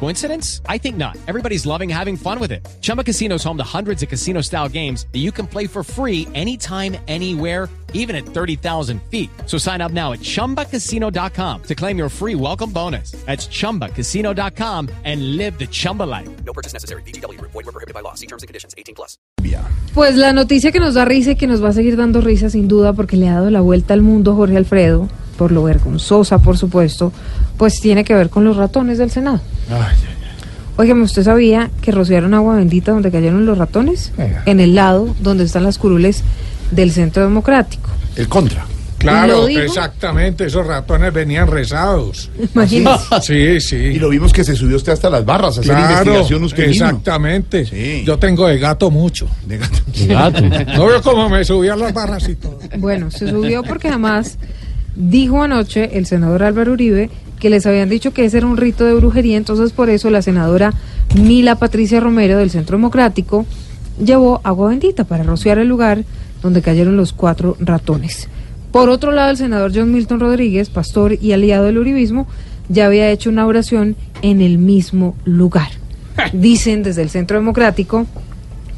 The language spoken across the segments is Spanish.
Coincidence? I think not. Everybody's loving having fun with it. Chumba Casino is home to hundreds of casino style games that you can play for free anytime, anywhere, even at 30,000 feet. So sign up now at chumbacasino.com to claim your free welcome bonus. That's chumbacasino.com and live the Chumba life. No purchase necessary. BGW. Void were prohibited by law. See terms and conditions. 18 plus. Pues la noticia que nos da risa y que nos va a seguir dando risa sin duda porque le ha dado la vuelta al mundo Jorge Alfredo, por lo vergonzosa por supuesto, pues tiene que ver con los ratones del Senado. Óigame, ¿usted sabía que rociaron agua bendita donde cayeron los ratones? Venga. En el lado donde están las curules del Centro Democrático. El contra. Claro, exactamente, esos ratones venían rezados. Imagínese. Sí, Y sí. lo vimos que se subió usted hasta las barras a hacer Claro, investigación usted exactamente. Sí. Yo tengo de gato mucho. De gato. No veo cómo me subí a las barras y todo. Bueno, se subió porque además dijo anoche el senador Álvaro Uribe que les habían dicho que ese era un rito de brujería, entonces por eso la senadora Mila Patricia Romero del Centro Democrático llevó agua bendita para rociar el lugar donde cayeron los cuatro ratones. Por otro lado, el senador John Milton Rodríguez, pastor y aliado del uribismo, ya había hecho una oración en el mismo lugar. Dicen desde el Centro Democrático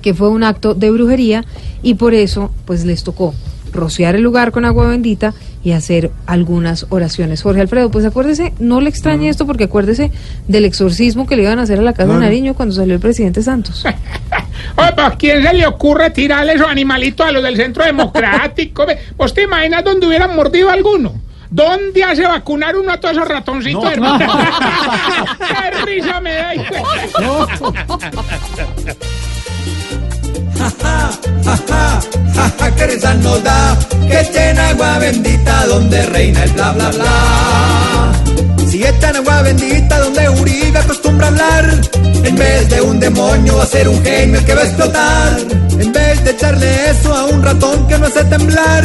que fue un acto de brujería y por eso pues les tocó rociar el lugar con agua bendita y hacer algunas oraciones. Jorge Alfredo, pues acuérdese, no le extrañe esto porque acuérdese del exorcismo que le iban a hacer a la casa de Nariño cuando salió el presidente Santos. Oye, ¿a quién se le ocurre tirarle esos animalitos a los del centro democrático? ¿Vos te imaginas dónde hubieran mordido alguno? ¿Dónde hace vacunar uno a todos esos ratoncitos? hermano? ¡Qué risa me da! hijo! jaja, que risa nos da, agua bendita donde reina el bla bla bla. Si echan agua bendita donde Uribe acostumbra hablar, en vez de un demonio va a ser un genio el que va a explotar. En vez de echarle eso a un ratón que no hace temblar,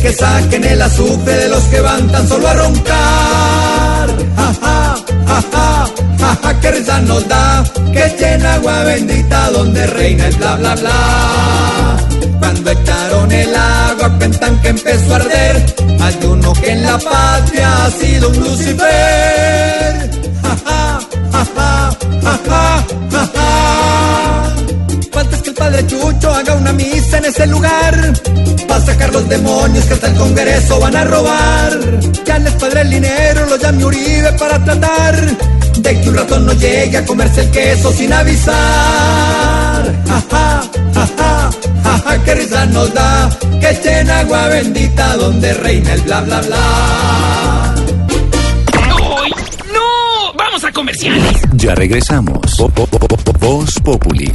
que saquen el azufre de los que van tan solo a roncar. Jaja, jaja, jaja, que risa nos da, que echen agua bendita donde reina el bla bla bla. Cuentan que empezó a arder Hay uno que en la patria ha sido un Lucifer Ja, ja, ja, ja, ja, es que el padre Chucho haga una misa en ese lugar para sacar los demonios que hasta el Congreso van a robar. Ya les padre el dinero, lo llame Uribe para tratar de que un ratón no llegue a comerse el queso sin avisar. Nos da que echen agua bendita donde reina el bla bla bla. ¡Ay, ¡No! ¡Vamos a comerciales! Ya regresamos. Vo- vo- vo- vo- Voz Populi.